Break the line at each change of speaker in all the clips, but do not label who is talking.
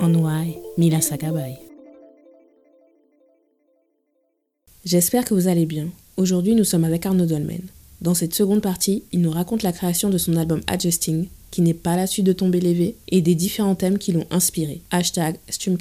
Onwai Mila Sakabay. J'espère que vous allez bien. Aujourd'hui, nous sommes avec Arnaud Dolmen. Dans cette seconde partie, il nous raconte la création de son album Adjusting, qui n'est pas la suite de Tomber Lévé, et des différents thèmes qui l'ont inspiré. Hashtag Stream.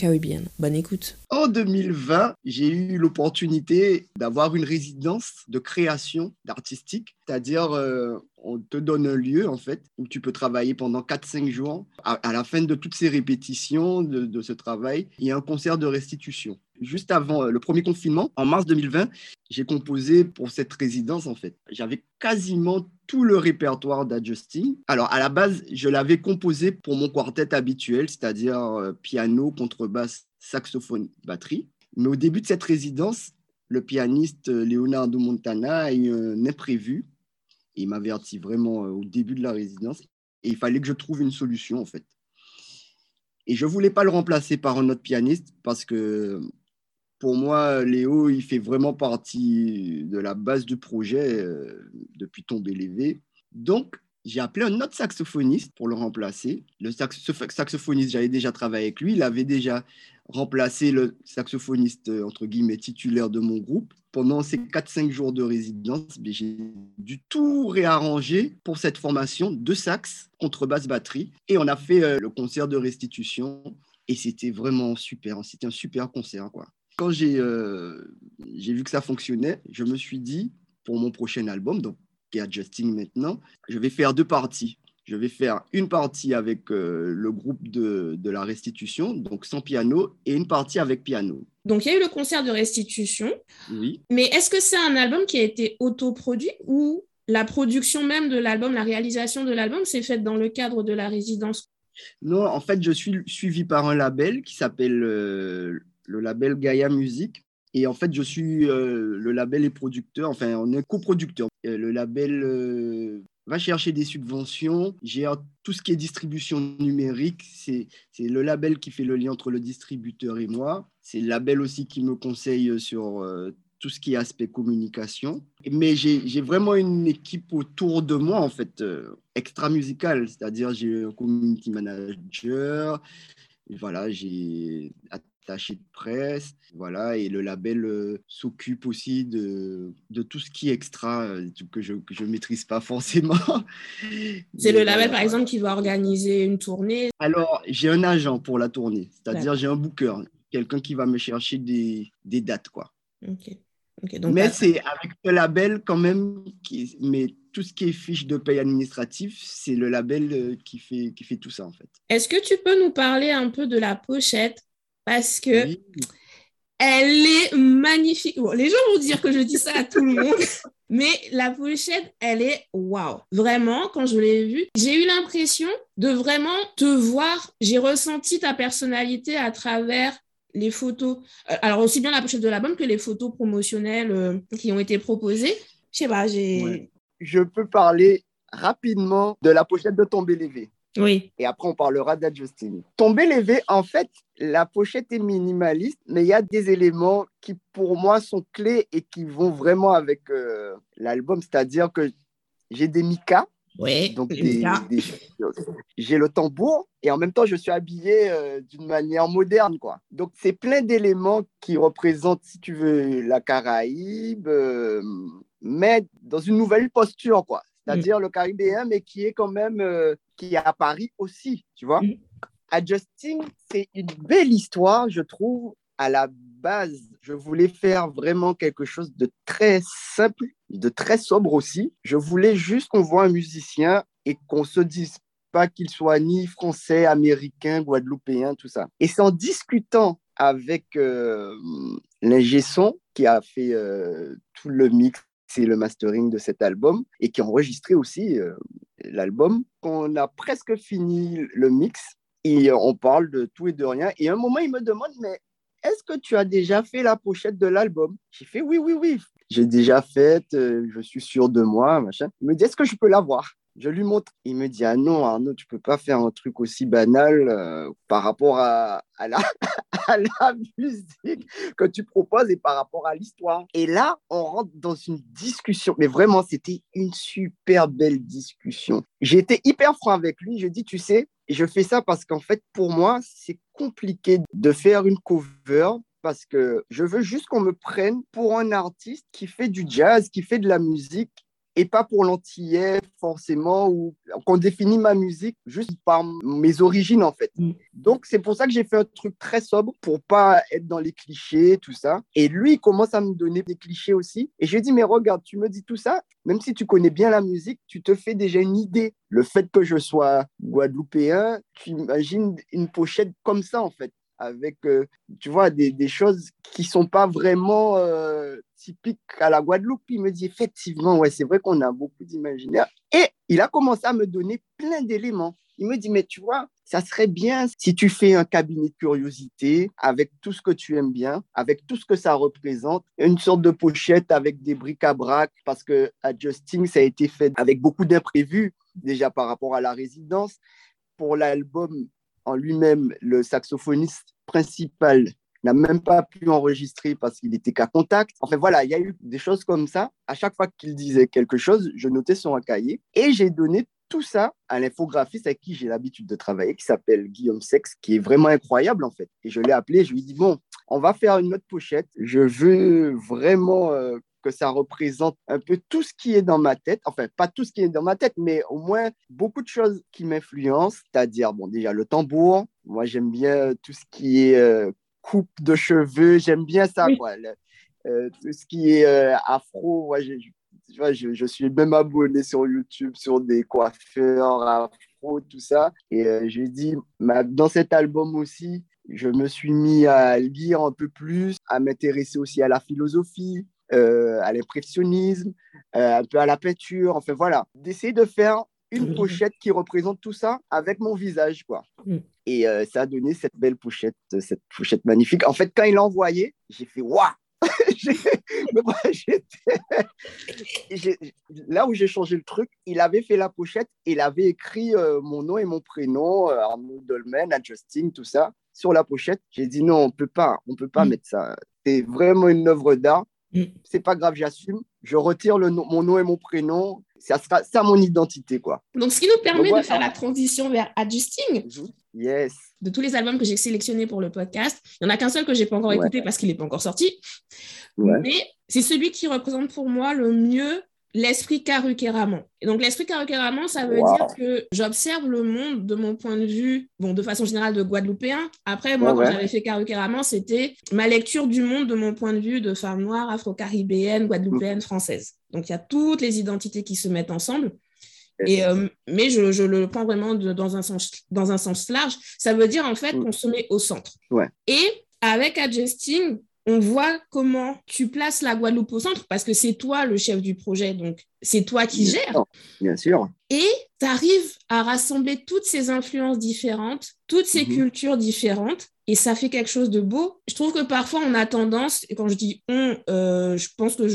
Bonne écoute.
En 2020, j'ai eu l'opportunité d'avoir une résidence de création d'artistique, c'est-à-dire euh, on te donne un lieu en fait où tu peux travailler pendant 4-5 jours. À, la fin de toutes ces répétitions de, de ce travail, il y a un concert de restitution juste avant euh, le premier confinement, en mars 2020, j'ai composé pour cette résidence en fait. J'avais quasiment tout le répertoire d'Adjusting. Alors à la base, je l'avais composé pour mon quartet habituel, c'est-à-dire euh, piano, contrebasse, saxophone, batterie. Mais au début de cette résidence, le pianiste euh, Leonardo Montana a eu un imprévu. Il m'avertit vraiment au début de la résidence et il fallait que je trouve une solution en fait. Et je ne voulais pas le remplacer par un autre pianiste parce que pour moi, Léo, il fait vraiment partie de la base du projet euh, depuis Tomber Lévé. Donc, j'ai appelé un autre saxophoniste pour le remplacer. Le saxophoniste, j'avais déjà travaillé avec lui. Il avait déjà remplacé le saxophoniste, euh, entre guillemets, titulaire de mon groupe. Pendant ces 4-5 jours de résidence, ben, j'ai dû tout réarranger pour cette formation de sax, contrebasse, batterie. Et on a fait euh, le concert de restitution. Et c'était vraiment super. C'était un super concert, quoi quand euh, j'ai vu que ça fonctionnait, je me suis dit, pour mon prochain album, donc qui est Adjusting maintenant, je vais faire deux parties. Je vais faire une partie avec euh, le groupe de, de, la restitution, donc sans piano, et une partie avec piano.
Donc, il y a eu le concert de restitution.
Oui.
Mais est-ce que c'est un album qui a été autoproduit ou la production même de l'album, la réalisation de l'album, s'est faite dans le cadre de la résidence?
Non, en fait, je suis suivi par un label qui s'appelle euh, le label Gaia Music. Et en fait, je suis euh, le label et producteur, enfin, on est coproducteur. Euh, le label euh, va chercher des subventions, gère tout ce qui est distribution numérique. C'est le label qui fait le lien entre le distributeur et moi. C'est le label aussi qui me conseille sur tout ce qui est aspect communication. Mais j'ai vraiment une équipe autour de moi, en fait, extra musicale, c'est-à-dire j'ai un community manager, voilà, j'ai attaché de presse, voilà, et le label euh, s'occupe aussi de, de, tout ce qui est extra euh, que je ne maîtrise pas forcément.
C'est le label, par exemple, qui doit organiser une tournée
Alors, j'ai un agent pour la tournée, c'est-à-dire j'ai un booker, quelqu'un qui va me chercher des, des dates, quoi.
Ok.
donc, mais c'est avec le label quand même, qui, mais tout ce qui est fiche de paye administratif, c'est le label euh, qui fait, qui fait tout ça en fait.
Est-ce que tu peux nous parler un peu de la pochette? Parce que elle est magnifique. les gens vont dire que je dis ça à tout le monde, mais la pochette, elle est waouh. Vraiment, quand je l'ai vue, j'ai eu l'impression de vraiment te voir. J'ai ressenti ta personnalité à travers les photos. Euh, alors aussi bien la pochette de l'album que les photos promotionnelles euh, qui ont été proposées. Je sais pas, j'ai.
Je peux parler rapidement de la pochette de Tombé Lévé.
Oui.
Et après, on parlera d'adjusting. Tomber lévé, en fait, la pochette est minimaliste, mais il y a des éléments qui, pour moi, sont clés et qui vont vraiment avec euh, l'album. C'est-à-dire que j'ai des micas.
Oui,
donc j'ai le tambour et en même temps je suis habillé euh, d'une manière moderne quoi. Donc c'est plein d'éléments qui représentent si tu veux la Caraïbe euh, mais dans une nouvelle posture quoi c'est-à-dire mm. le Caribéen, mais qui est quand même euh, qui est à Paris aussi, tu vois. Mm. Adjusting, c'est une belle histoire, je trouve. À la base, je voulais faire vraiment quelque chose de très simple, de très sobre aussi. Je voulais juste qu'on voit un musicien et qu'on se dise pas qu'il soit ni français, américain, guadeloupéen, tout ça. Et c'est en discutant avec euh, l'ingé son qui a fait euh, tout le mix c'est le mastering de cet album et qui a enregistré aussi euh, l'album. On a presque fini le mix Et on parle de tout et de rien. Et à un moment, il me demande, mais est-ce que tu as déjà fait la pochette de l'album? J'ai fait oui, oui, oui. J'ai déjà fait, euh, je suis sûr de moi, machin. Il me dit, est-ce que je peux l'avoir je lui montre. Il me dit Ah non, Arnaud, tu peux pas faire un truc aussi banal euh, par rapport à, la, à, la, musique que tu proposes et par rapport à l'histoire. Et là, on rentre dans une discussion. Mais vraiment, c'était une super belle discussion. J'ai été hyper franc avec lui. Je dis Tu sais, je fais ça parce qu'en fait, pour moi, c'est compliqué de faire une cover parce que je veux juste qu'on me prenne pour un artiste qui fait du jazz, qui fait de la musique et pas pour l'antillais forcément, ou qu'on définit ma musique juste par mes origines en fait. Mm. Donc c'est pour ça que j'ai fait un truc très sobre pour pas être dans les clichés, tout ça. Et lui, il commence à me donner des clichés aussi. Et je lui dis, mais regarde, tu me dis tout ça, même si tu connais bien la musique, tu te fais déjà une idée. Le fait que je sois guadeloupéen, tu imagines une pochette comme ça en fait avec, euh, tu vois, des, des, choses qui sont pas vraiment euh, typiques à la Guadeloupe. Il me dit effectivement, ouais, c'est vrai qu'on a beaucoup d'imaginaire. Et il a commencé à me donner plein d'éléments. Il me dit, mais tu vois, ça serait bien si tu fais un cabinet de curiosité avec tout ce que tu aimes bien, avec tout ce que ça représente, une sorte de pochette avec des bric-à-brac, parce que Adjusting, ça a été fait avec beaucoup d'imprévus, déjà par rapport à la résidence. Pour l'album, en lui-même, le saxophoniste principal n'a même pas pu enregistrer parce qu'il était qu'à contact. Enfin voilà, il y a eu des choses comme ça. À chaque fois qu'il disait quelque chose, je notais un cahier et j'ai donné tout ça à l'infographiste avec qui j'ai l'habitude de travailler, qui s'appelle Guillaume Sex, qui est vraiment incroyable en fait. Et je l'ai appelé, je lui ai dit, bon, on va faire une autre pochette. Je veux vraiment euh, que ça représente un peu tout ce qui est dans ma tête. Enfin, pas tout ce qui est dans ma tête, mais au moins beaucoup de choses qui m'influencent. C'est-à-dire, bon, déjà le tambour. Moi, j'aime bien tout ce qui est euh, coupe de cheveux. J'aime bien ça, quoi. Euh, tout ce qui est euh, afro. Moi, je, je, je, suis même abonné sur YouTube sur des coiffeurs afro, tout ça. Et j'ai dit, dans cet album aussi, je me suis mis à lire un peu plus, à m'intéresser aussi à la philosophie, euh, à l'impressionnisme, euh, un peu à la peinture, enfin voilà, d'essayer de faire une pochette qui représente tout ça avec mon visage, quoi. Mm. Et euh, ça a donné cette belle pochette, cette pochette magnifique. En fait, quand il l'a envoyé, j'ai fait waouh là où j'ai changé le truc, il avait fait la pochette, il avait écrit mon nom et mon prénom, Arnaud Dolmen, Adjusting, tout ça, sur la pochette. J'ai dit non, on peut pas, on peut pas mm. mettre ça. C'est vraiment une œuvre d'art. Mm. C'est pas grave, j'assume. Je retire le mon nom et mon prénom. Ça sera ça mon identité, quoi.
Donc, ce qui nous permet de faire la transition vers Adjusting.
Yes.
De tous les albums que j'ai sélectionnés pour le podcast, il n'y en a qu'un seul que j'ai pas encore écouté parce qu'il n'est pas encore sorti. Mais c'est celui qui représente pour moi le mieux l'esprit Karukeramon. Et donc, l'esprit Karukeramon, ça veut dire que j'observe le monde de mon point de vue, bon, de façon générale, de Guadeloupéen. Après, moi, quand j'avais fait Karukeramon, c'était ma lecture du monde de mon point de vue de femme noire, afro-caribéenne, guadeloupéenne, française. Donc, il y a toutes les identités qui se mettent ensemble. Et, euh, mais je, je, le prends vraiment dans, un sens, dans un sens large. Ça veut dire, en fait, mm. qu'on se met au centre. Et avec Adjusting, on voit comment tu places la Guadeloupe au centre parce que c'est toi le chef du projet, donc c'est toi qui gères.
Bien sûr.
Et tu arrives à rassembler toutes ces influences différentes, toutes ces mhm. cultures différentes, et ça fait quelque chose de beau. Je trouve que parfois on a tendance, et quand je dis on, euh, je pense que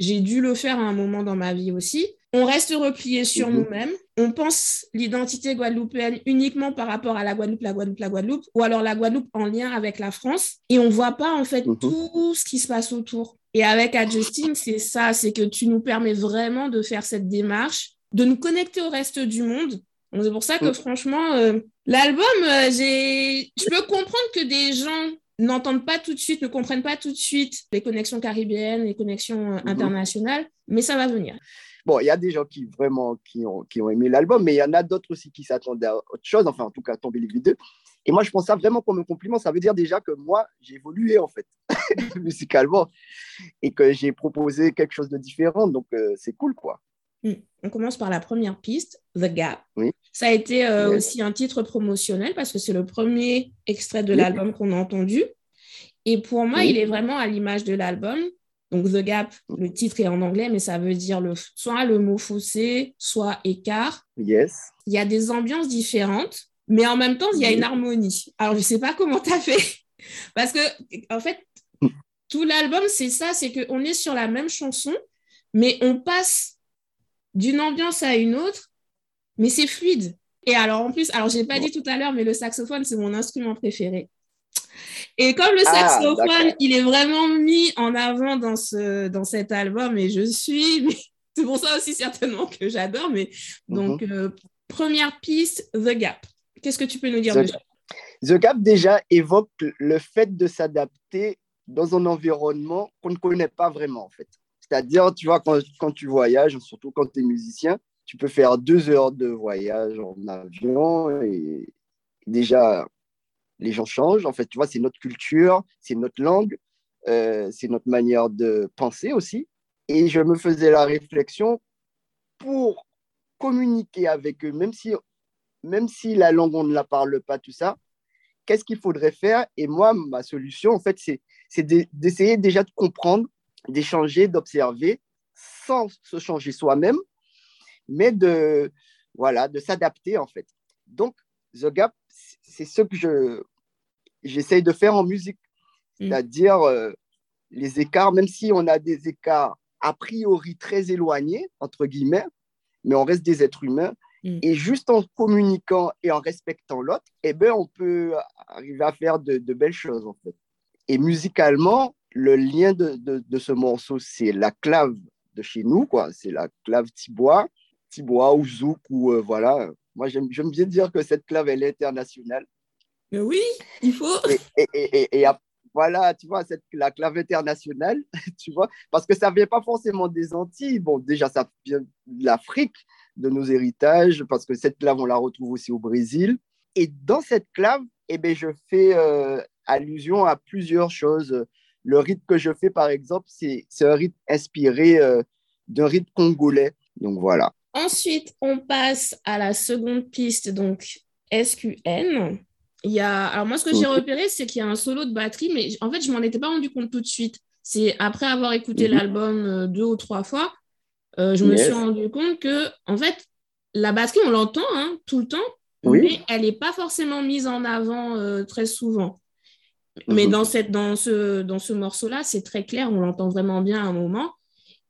j'ai dû le faire à un moment dans ma vie aussi, on reste replié sur mhm. nous-mêmes. On pense l'identité guadeloupéenne uniquement par rapport à la Guadeloupe, la Guadeloupe, la Guadeloupe, ou alors la Guadeloupe en lien avec la France. Et on voit pas en fait mhm. tout ce qui se passe autour. Et avec Adjusting, c'est ça, c'est que tu nous permets vraiment de faire cette démarche, de nous connecter au reste du monde. C'est pour ça que mhm. franchement, euh, l'album, euh, j'ai, je peux comprendre que des gens n'entendent pas tout de suite, ne comprennent pas tout de suite les connexions caribéennes, les connexions euh, internationales, mais ça va venir.
Bon, il y a des gens qui vraiment qui ont, qui ont aimé l'album, mais il y en a d'autres aussi qui s'attendaient à autre chose, enfin en tout cas tomber les vidéos. Et moi, je pense ça vraiment comme un compliment. Ça veut dire déjà que moi, j'ai évolué en fait, musicalement, et que j'ai proposé quelque chose de différent. Donc, euh, c'est cool, quoi.
Hmm. On commence par la première piste, The Gap. Oui. Ça a été euh, aussi un titre promotionnel parce que c'est le premier extrait de l'album qu'on a entendu. Et pour moi, il est vraiment à l'image de l'album. Donc, The Gap, le titre est en anglais, mais ça veut dire le, soit le mot fossé, soit écart.
Yes.
Il y a des ambiances différentes. mais en même temps, il y a une harmonie. Alors, je ne sais pas comment tu as fait. Parce que, en fait, tout l'album, c'est ça, c'est qu'on est sur la même chanson, mais on passe d'une ambiance à une autre, mais c'est fluide. Et alors, en plus, alors, je n'ai pas dit tout à l'heure, mais le saxophone, c'est mon instrument préféré. Et comme le ah, saxophone, il est vraiment mis en avant dans, ce, dans cet album, et je suis... C'est pour ça aussi certainement que j'adore. Mais donc, mhm. euh, première piste, The Gap. Qu'est-ce que tu peux nous dire
The, The Gap déjà évoque le fait de s'adapter dans un environnement qu'on ne connaît pas vraiment en fait. C'est-à-dire, tu vois, quand, quand, tu voyages, surtout quand tu es musicien, tu peux faire deux heures de voyage en avion et déjà, les gens changent. En fait, tu vois, c'est notre culture, c'est notre langue, euh, c'est notre manière de penser aussi. Et je me faisais la réflexion pour communiquer avec eux, même si, même si la langue, on ne la parle pas, tout ça, qu'est-ce qu'il faudrait faire? Et moi, ma solution, en fait, c'est d'essayer déjà de comprendre, d'échanger, d'observer, sans se changer soi-même, mais de, voilà, de s'adapter, en fait. Donc, The Gap, c'est ce que je, j'essaye de faire en musique, mm. c'est-à-dire euh, les écarts, même si on a des écarts a priori très éloignés, entre guillemets, mais on reste des êtres humains. Mm. Et juste en communiquant et en respectant l'autre, eh ben, on peut arriver à faire de, belles choses, en fait. Et musicalement, le lien de, de, ce morceau, c'est la clave de chez nous, quoi. C'est la clave tibois, tibois ou zouk, ou euh, voilà. Moi, j'aime bien dire que cette clave, elle est internationale.
oui, il faut.
Et, et, et, voilà, tu vois, cette, la clave internationale, tu vois, parce que ça ne vient pas forcément des Antilles. Bon, déjà, ça vient de l'Afrique, de nos héritages, parce que cette clave, on la retrouve aussi au Brésil. Et dans cette clave, eh bien, je fais euh, allusion à plusieurs choses. Le rythme que je fais, par exemple, c'est un rythme inspiré euh, d'un rythme congolais. Donc voilà.
Ensuite, on passe à la seconde piste, donc SQN. Il y a... Alors moi, ce que j'ai repéré, c'est qu'il y a un solo de batterie, mais en fait, je m'en étais pas rendu compte tout de suite. C'est après avoir écouté mhm. l'album euh, deux ou trois fois, euh, je me suis rendu compte que, en fait, la batterie, on l'entend hein, tout le temps, mais elle n'est pas forcément mise en avant euh, très souvent. Mais dans, cette, dans ce, dans ce morceau-là, c'est très clair, on l'entend vraiment bien à un moment.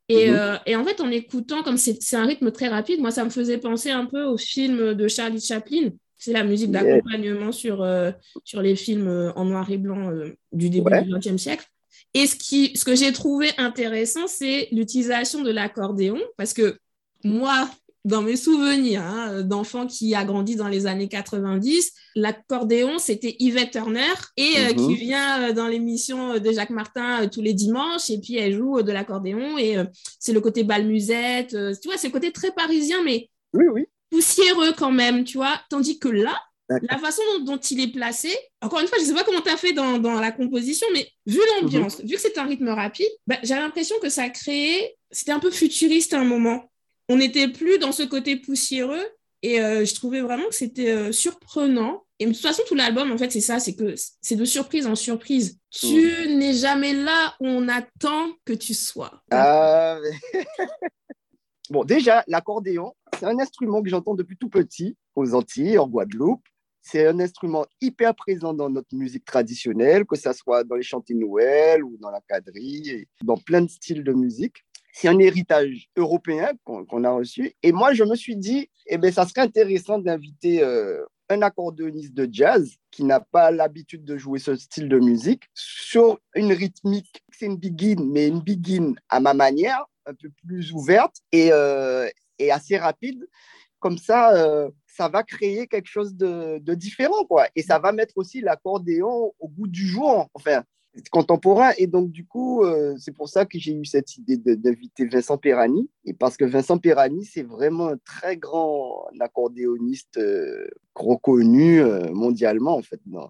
Et, mhm. et, en fait, en écoutant, comme c'est un rythme très rapide, moi, ça me faisait penser un peu au film de Charlie Chaplin, c'est la musique d'accompagnement sur, euh, sur les films euh, en noir et blanc euh, du début du XXe siècle. Et ce, qui, ce que j'ai trouvé intéressant, c'est l'utilisation de l'accordéon, parce que moi, dans mes souvenirs hein, d'enfant qui a grandi dans les années 90, l'accordéon, c'était Yvette Turner, et qui mhm. vient dans l'émission de Jacques Martin tous les dimanches, et puis elle joue de l'accordéon, et c'est le côté balmusette, tu vois, c'est le côté très parisien, mais
oui, oui
poussiéreux quand même, tu vois. Tandis que là, la façon dont, il est placé, encore une fois, je ne sais pas comment tu as fait dans, la composition, mais vu l'ambiance, mhm. vu que c'est un rythme rapide, bah, j'ai l'impression que ça créait, c'était un peu futuriste à un moment. On n'était plus dans ce côté poussiéreux et euh, je trouvais vraiment que c'était euh, surprenant. Et de toute façon, tout l'album, en fait, c'est ça, c'est que c'est de surprise en surprise. Tu n'es jamais là où on attend que tu sois.
Ah, Bon, déjà, l'accordéon, c'est un instrument que j'entends depuis tout petit aux Antilles, en Guadeloupe. C'est un instrument hyper présent dans notre musique traditionnelle, que ce soit dans les chantées Noël ou dans la quadrille, dans plein de styles de musique. C'est un héritage européen qu'on a reçu. Et moi, je me suis dit, eh bien, ça serait intéressant d'inviter euh, un accordéoniste de jazz qui n'a pas l'habitude de jouer ce style de musique sur une rythmique. C'est une begin, mais une begin à ma manière, un peu plus ouverte et, euh, assez rapide. Comme ça, euh, ça va créer quelque chose de, de, différent, quoi. Et ça va mettre aussi l'accordéon au goût du jour, enfin, contemporain. Et donc, du coup, euh, c'est pour ça que j'ai eu cette idée d'inviter Vincent Perani. Et parce que Vincent Perani, c'est vraiment un très grand accordéoniste reconnu mondialement, en fait, dans,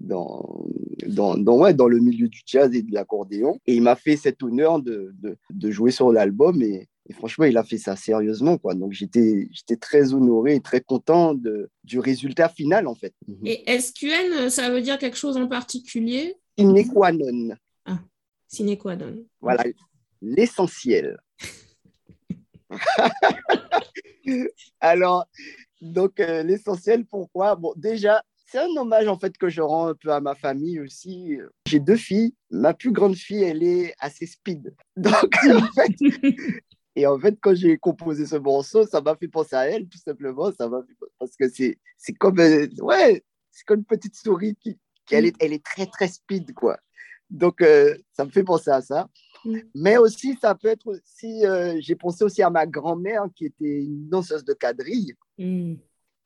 dans, dans, ouais, dans le milieu du jazz et de l'accordéon. Et il m'a fait cet honneur de, de, de jouer sur l'album et, franchement, il a fait ça sérieusement. Quoi. Donc j'étais très honoré et très content de, du résultat final en fait.
Et SQN, ça veut dire quelque chose en particulier?
Sine qua non.
Ah, sine qua non.
Voilà, l'essentiel. Alors, Donc, euh, l'essentiel, pourquoi? Bon, déjà, c'est un hommage en fait que je rends un peu à ma famille aussi. J'ai deux filles. Ma plus grande fille, elle est assez speed. Donc, en fait, et en fait, quand j'ai composé ce morceau, ça m'a fait penser à elle, tout simplement. Ça m'a fait... Parce que c'est, c'est comme, euh, ouais, c'est comme une petite souris qui, qui elle, est, elle est très, très speed, quoi. Donc, euh, ça me fait penser à ça. Mm. Mais aussi, ça peut être aussi, euh, j'ai pensé aussi à ma grand-mère qui était une danseuse de quadrille. Mm.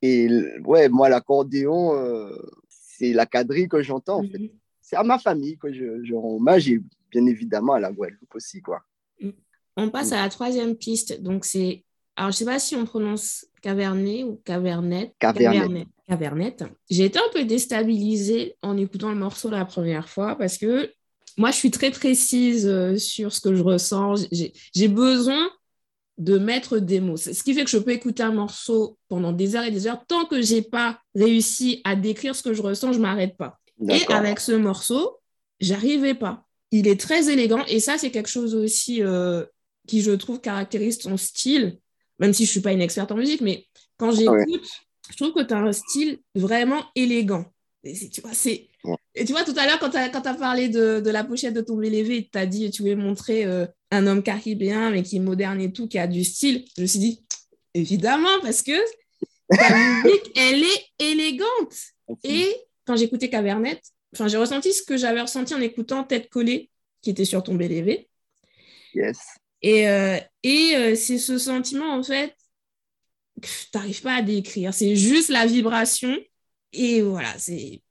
Et ouais, moi, l'accordéon, euh, c'est la quadrille que j'entends, en fait. Mm-hmm. C'est à ma famille que je, je rends hommage et bien évidemment à la Guadeloupe aussi, quoi.
Mm. On passe à la troisième piste. Donc, c'est, alors je sais pas si on prononce Cavernet ou Cavernet.
Cavernet.
Cavernet. J'ai été un peu déstabilisée en écoutant le morceau la première fois parce que moi, je suis très précise euh, sur ce que je ressens. J'ai besoin de mettre des mots. Ce qui fait que je peux écouter un morceau pendant des heures et des heures. Tant que je n'ai pas réussi à décrire ce que je ressens, je ne m'arrête pas. Et avec ce morceau, j'arrivais pas. Il est très élégant et ça, c'est quelque chose aussi euh, qui, je trouve, caractérise ton style, même si je ne suis pas une experte en musique, mais quand j'écoute, je trouve que tu as un style vraiment élégant. Et tu vois, c'est et tu vois, tout à l'heure, quand tu as, parlé de, de, la pochette de ton lévé, tu as dit tu voulais montrer euh, un homme caribéen, mais qui est moderne et tout, qui a du style. Je me suis dit, évidemment, parce que ta musique, elle est élégante. Et quand j'écoutais Cavernet, j'ai ressenti ce que j'avais ressenti en écoutant Tête collée, qui était sur ton BLV.
Yes.
Et, euh, et euh, c'est ce sentiment, en fait, n'arrives pas à décrire. C'est juste la vibration. Et voilà, c'est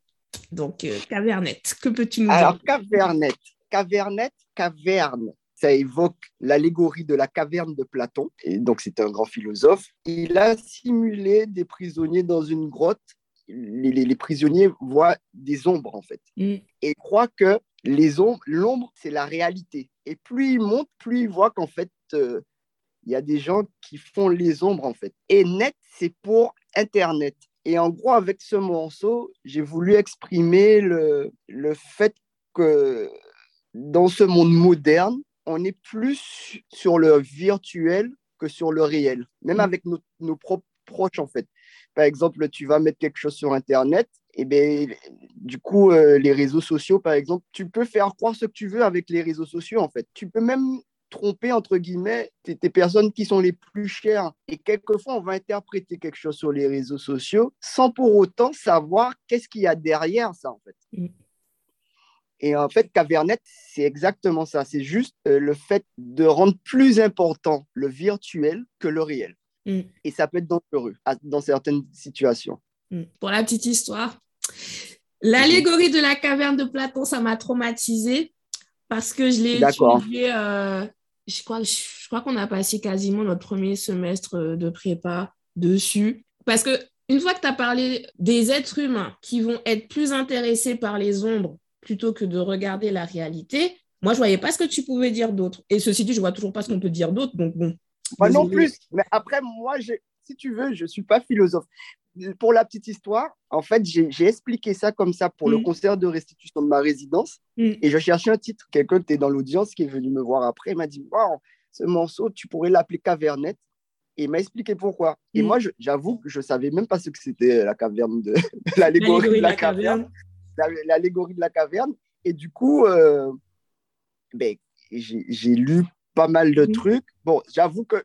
donc, euh, cavernette, que peux-tu nous dire?
Alors, cavernette, cavernette, caverne, ça évoque l'allégorie de la caverne de Platon. Et donc, c'est un grand philosophe. Il a simulé des prisonniers dans une grotte. Les, prisonniers voient des ombres, en fait. Mm. Et croient que les ombres, l'ombre, c'est la réalité. Et plus ils montent, plus ils voient qu'en fait, euh, il y a des gens qui font les ombres, en fait. Et net, c'est pour Internet. Et en gros, avec ce morceau, j'ai voulu exprimer le, le fait que dans ce monde moderne, on est plus sur le virtuel que sur le réel, même mm. avec nos, nos propres proches, en fait. Par exemple, tu vas mettre quelque chose sur Internet, et bien, du coup, euh, les réseaux sociaux, par exemple, tu peux faire croire ce que tu veux avec les réseaux sociaux, en fait. Tu peux même tromper, entre guillemets, tes, personnes qui sont les plus chères. Et quelquefois, on va interpréter quelque chose sur les réseaux sociaux sans pour autant savoir qu'est-ce qu'il y a derrière ça, en fait. Mm. Et en fait, Cavernet, c'est exactement ça. C'est juste euh, le fait de rendre plus important le virtuel que le réel. Mm. Et ça peut être dangereux dans certaines situations.
Mm. Pour la petite histoire, l'allégorie de la caverne de Platon, ça m'a traumatisé parce que je l'ai euh, je crois, je crois qu'on a passé quasiment notre premier semestre euh, de prépa dessus. Parce que une fois que tu as parlé des êtres humains qui vont être plus intéressés par les ombres plutôt que de regarder la réalité, moi, je voyais pas ce que tu pouvais dire d'autre. Et ceci dit, je vois toujours pas ce qu'on peut dire d'autre. Donc, bon.
Moi non plus. Mais après, moi, si tu veux, je suis pas philosophe pour la petite histoire, en fait, j'ai expliqué ça comme ça pour le mm. concert de restitution de ma résidence. Mm. Et je cherchais un titre. Quelqu'un était dans l'audience qui est venu me voir après. Il m'a dit Waouh, ce morceau, tu pourrais l'appeler Cavernet. Et il m'a expliqué pourquoi. Et mm. moi, j'avoue que je ne savais même pas ce que c'était la caverne de, l'allégorie de la, caverne. L'allégorie de la caverne. Et du coup, euh, ben, j'ai lu pas mal de trucs. Bon, j'avoue que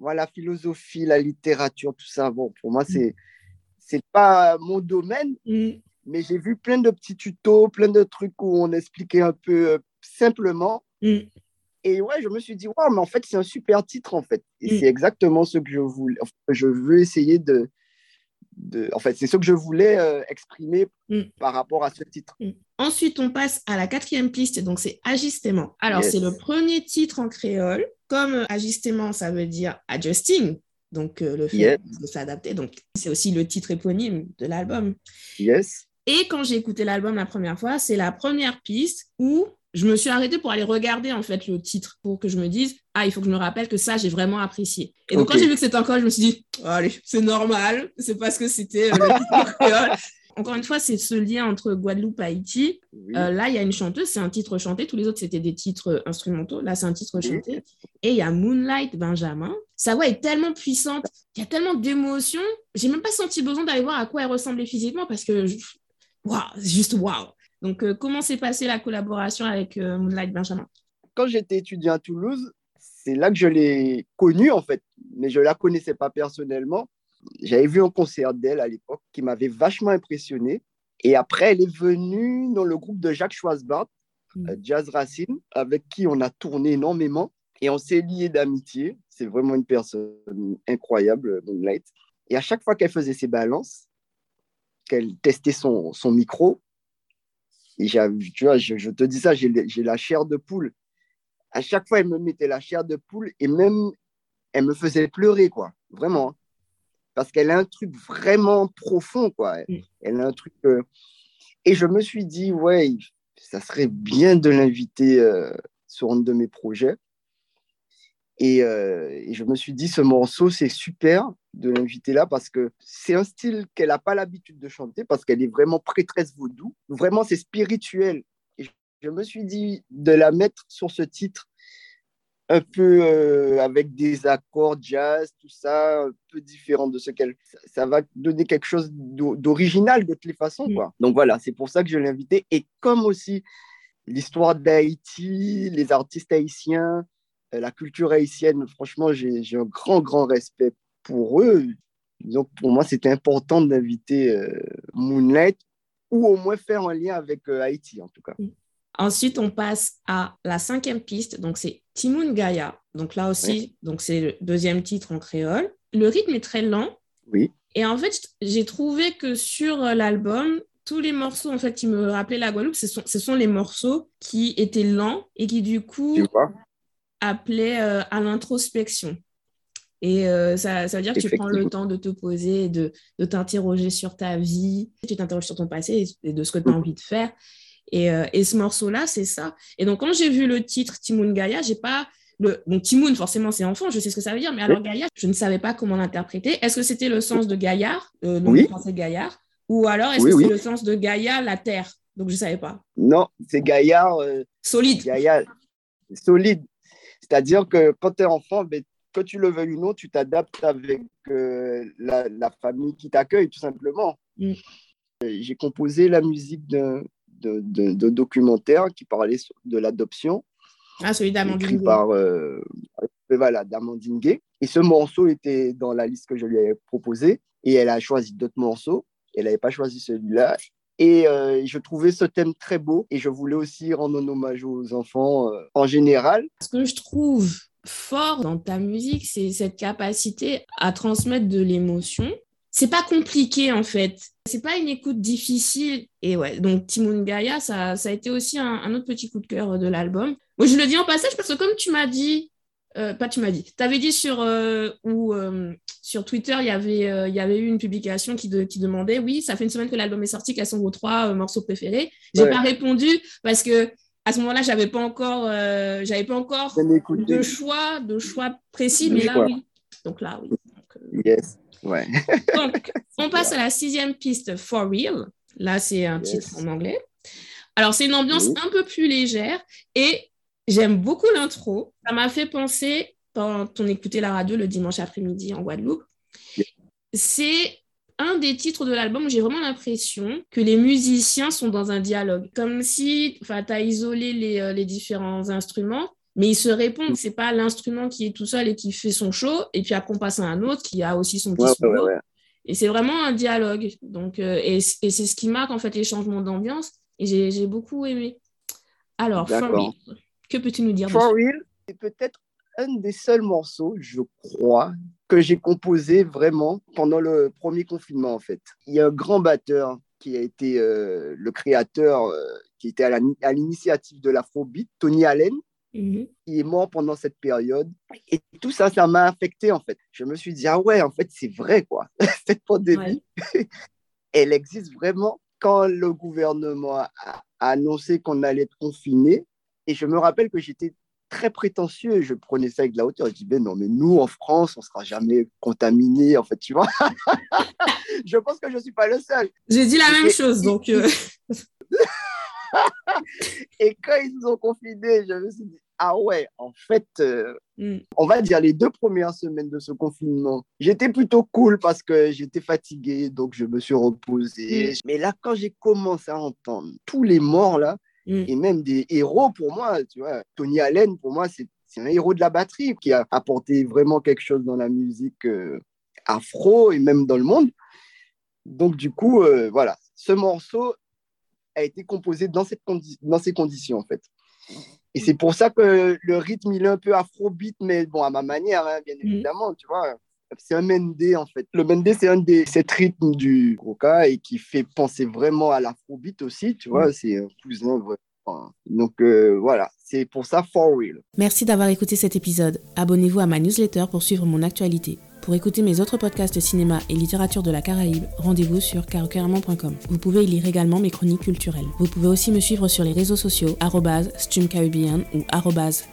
voilà, la philosophie, la littérature, tout ça. Bon, pour moi, c'est c'est pas mon domaine, mm. mais j'ai vu plein de petits tutos, plein de trucs où on expliquait un peu euh, simplement. Mm. Et ouais, je me suis dit, waouh, mais en fait, c'est un super titre, en fait. Et mm. c'est exactement ce que je voulais. je veux essayer de, en fait, c'est ce que je voulais euh, exprimer mm. par rapport à ce titre. Mm.
Ensuite, on passe à la quatrième piste, donc c'est Ajustement. Alors, c'est le premier titre en créole. Comme Ajustement, ça veut dire adjusting, donc euh, le fait de s'adapter. Donc, c'est aussi le titre éponyme de l'album.
Yes.
Et quand j'ai écouté l'album la première fois, c'est la première piste où je me suis arrêtée pour aller regarder en fait le titre pour que je me dise ah il faut que je me rappelle que ça j'ai vraiment apprécié et donc quand j'ai vu que c'était encore je me suis dit allez c'est normal c'est parce que c'était euh, le titre créole Encore une fois, c'est ce lien entre Guadeloupe et Haïti. Euh, là, il y a une chanteuse, c'est un titre chanté. Tous les autres, c'était des titres instrumentaux. Là, c'est un titre chanté. Et il y a Moonlight Benjamin. Sa voix est tellement puissante, il y a tellement d'émotions. J'ai même pas senti besoin d'aller voir à quoi elle ressemblait physiquement parce que, waouh, juste waouh. Donc, euh, comment s'est passée la collaboration avec euh, Moonlight Benjamin?
Quand j'étais étudiant à Toulouse, c'est là que je l'ai connue en fait, mais je la connaissais pas personnellement. J'avais vu un concert d'elle à l'époque qui m'avait vachement impressionné. Et après, elle est venue dans le groupe de Jacques Schwarzbart, mm. euh, Jazz Racine, avec qui on a tourné énormément. Et on s'est liés d'amitié. C'est vraiment une personne incroyable, Moonlight. Et à chaque fois qu'elle faisait ses balances, qu'elle testait son, son micro, et tu vois, je, je, te dis ça, j'ai la chair de poule. À chaque fois, elle me mettait la chair de poule et même, elle me faisait pleurer, quoi. Vraiment parce qu'elle a un truc vraiment profond, quoi. Elle, a un truc. Euh, et je me suis dit, ouais, ça serait bien de l'inviter euh, sur un de mes projets. Euh, et, je me suis dit, ce morceau, c'est super de l'inviter là parce que c'est un style qu'elle n'a pas l'habitude de chanter parce qu'elle est vraiment prêtresse vaudou. Vraiment, c'est spirituel. Et je me suis dit de la mettre sur ce titre un peu euh, avec des accords jazz, tout ça, un peu différent de ce qu'elle. Ça, va donner quelque chose d'original de toutes les façons, mm. quoi. Donc voilà, c'est pour ça que je l'ai invité. Et comme aussi l'histoire d'Haïti, les artistes haïtiens, euh, la culture haïtienne, franchement, j'ai un grand, grand respect pour eux. Donc pour moi, c'était important d'inviter euh, Moonlight ou au moins faire un lien avec Haïti, en tout cas. Mm.
Ensuite, on passe à la cinquième piste, donc c'est Timoun Gaia. Donc là aussi, donc c'est le deuxième titre en créole. Le rythme est très lent.
Oui.
Et en fait, j'ai trouvé que sur l'album, tous les morceaux en fait qui me rappelaient la Guadeloupe, ce sont, ce sont les morceaux qui étaient lents et qui du coup appelaient euh, à l'introspection. Et euh, ça, ça, veut dire que tu prends le temps de te poser, de, de t'interroger sur ta vie, tu t'interroges sur ton passé et de ce que tu as envie de faire. Euh, et, ce morceau-là, c'est ça. Et donc, quand j'ai vu le titre Timoun Gaïa, j'ai pas. Le... Bon, Timoun, forcément, c'est enfant, je sais ce que ça veut dire, mais alors Gaïa, je ne savais pas comment l'interpréter. Est-ce que c'était le sens de Gaillard, euh, le français Gaillard Ou alors, est-ce que c'est le sens de Gaïa, la terre? Donc, je ne savais pas.
Non, c'est Gaillard. Euh,
solide.
Gaïa, solide. C'est-à-dire que quand tu es enfant, ben, que tu le veuilles ou non, tu t'adaptes avec la, famille qui t'accueille, tout simplement. Mm. J'ai composé la musique d'un de, documentaire qui parlait de l'adoption.
Ah, celui d'Amandine
par euh, voilà, d'Amandine Gay. Et ce morceau était dans la liste que je lui ai proposé Et elle a choisi d'autres morceaux. Elle n'avait pas choisi celui-là. Et euh, je trouvais ce thème très beau. Et je voulais aussi rendre un hommage aux enfants euh, en général.
Ce que je trouve fort dans ta musique, c'est cette capacité à transmettre de l'émotion c'est pas compliqué en fait. C'est pas une écoute difficile. Et ouais, donc Timon Gaia, ça, ça a été aussi un, autre petit coup de cœur de l'album. Moi, je le dis en passage parce que comme tu m'as dit, euh, pas tu m'as dit, tu avais dit sur, euh, ou, euh, sur Twitter, il y avait, il y avait eu une publication qui, qui demandait, oui, ça fait une semaine que l'album est sorti, quels sont vos trois morceaux préférés? J'ai pas répondu parce que à ce moment-là, j'avais pas encore, j'avais pas encore de choix, de choix précis, mais là, oui. Donc là, oui.
yes. Ouais.
Donc, on passe à la sixième piste, For Real. Là, c'est un titre en anglais. Alors, c'est une ambiance un peu plus légère et j'aime beaucoup l'intro. Ça m'a fait penser, quand on écoutait la radio le dimanche après-midi en Guadeloupe, c'est un des titres de l'album où j'ai vraiment l'impression que les musiciens sont dans un dialogue. Comme si tu as isolé les, euh, les différents instruments mais ils se répondent. C'est pas l'instrument qui est tout seul et qui fait son show, et puis après on passe à un autre qui a aussi son petit solo. et c'est vraiment un dialogue. Donc, euh, et, c'est ce qui marque en fait les changements d'ambiance. Et j'ai beaucoup aimé. Alors, For Real, que peux-tu nous dire
For Real, c'est peut-être un des seuls morceaux, je crois, que j'ai composé vraiment pendant le premier confinement en fait. Il y a un grand batteur qui a été euh, le créateur, euh, qui était à l'initiative de l'Afrobeat, Tony Allen, Mhm. Il est mort pendant cette période. Et tout ça, ça m'a affecté en fait. Je me suis dit, ah ouais, en fait, c'est vrai quoi. cette pandémie, elle existe vraiment. Quand le gouvernement a, annoncé qu'on allait être confiné, et je me rappelle que j'étais très prétentieux. Je prenais ça avec de la hauteur. Je dis, ben non, mais nous, en France, on ne sera jamais contaminé, en fait, tu vois. je pense que je ne suis pas le seul.
J'ai dit la même chose, donc. Euh.
et quand ils nous ont confinés, je me suis dit, ah ouais, en fait, euh, mm. on va dire les deux premières semaines de ce confinement, j'étais plutôt cool parce que j'étais fatigué, donc je me suis reposé. Mm. Mais là, quand j'ai commencé à entendre tous les morts là, mm. et même des héros pour moi, tu vois, Tony Allen, pour moi, c'est un héros de la batterie qui a apporté vraiment quelque chose dans la musique euh, afro et même dans le monde. Donc, du coup, euh, voilà, ce morceau a été composé dans, cette dans ces conditions, en fait. Et c'est pour ça que le rythme, il est un peu afrobeat, mais bon, à ma manière, hein, bien mm. évidemment, tu vois. C'est un mendé, en fait. Le mendé, c'est un des sept rythmes du roca et qui fait penser vraiment à l'afrobeat aussi, tu vois. Mm. C'est un cousin, vraiment. Donc euh, voilà, c'est pour ça For Real.
Merci d'avoir écouté cet épisode. Abonnez-vous à ma newsletter pour suivre mon actualité. Pour écouter mes autres podcasts de cinéma et littérature de la Caraïbe, rendez-vous sur carocaramon.com. Vous pouvez y lire également mes chroniques culturelles. Vous pouvez aussi me suivre sur les réseaux sociaux streamcaribbean ou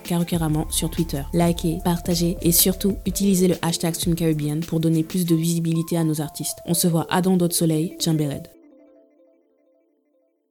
carocaramon sur Twitter. Likez, partagez et surtout utilisez le hashtag streamcaribbean pour donner plus de visibilité à nos artistes. On se voit à Don d'autres soleil, Red.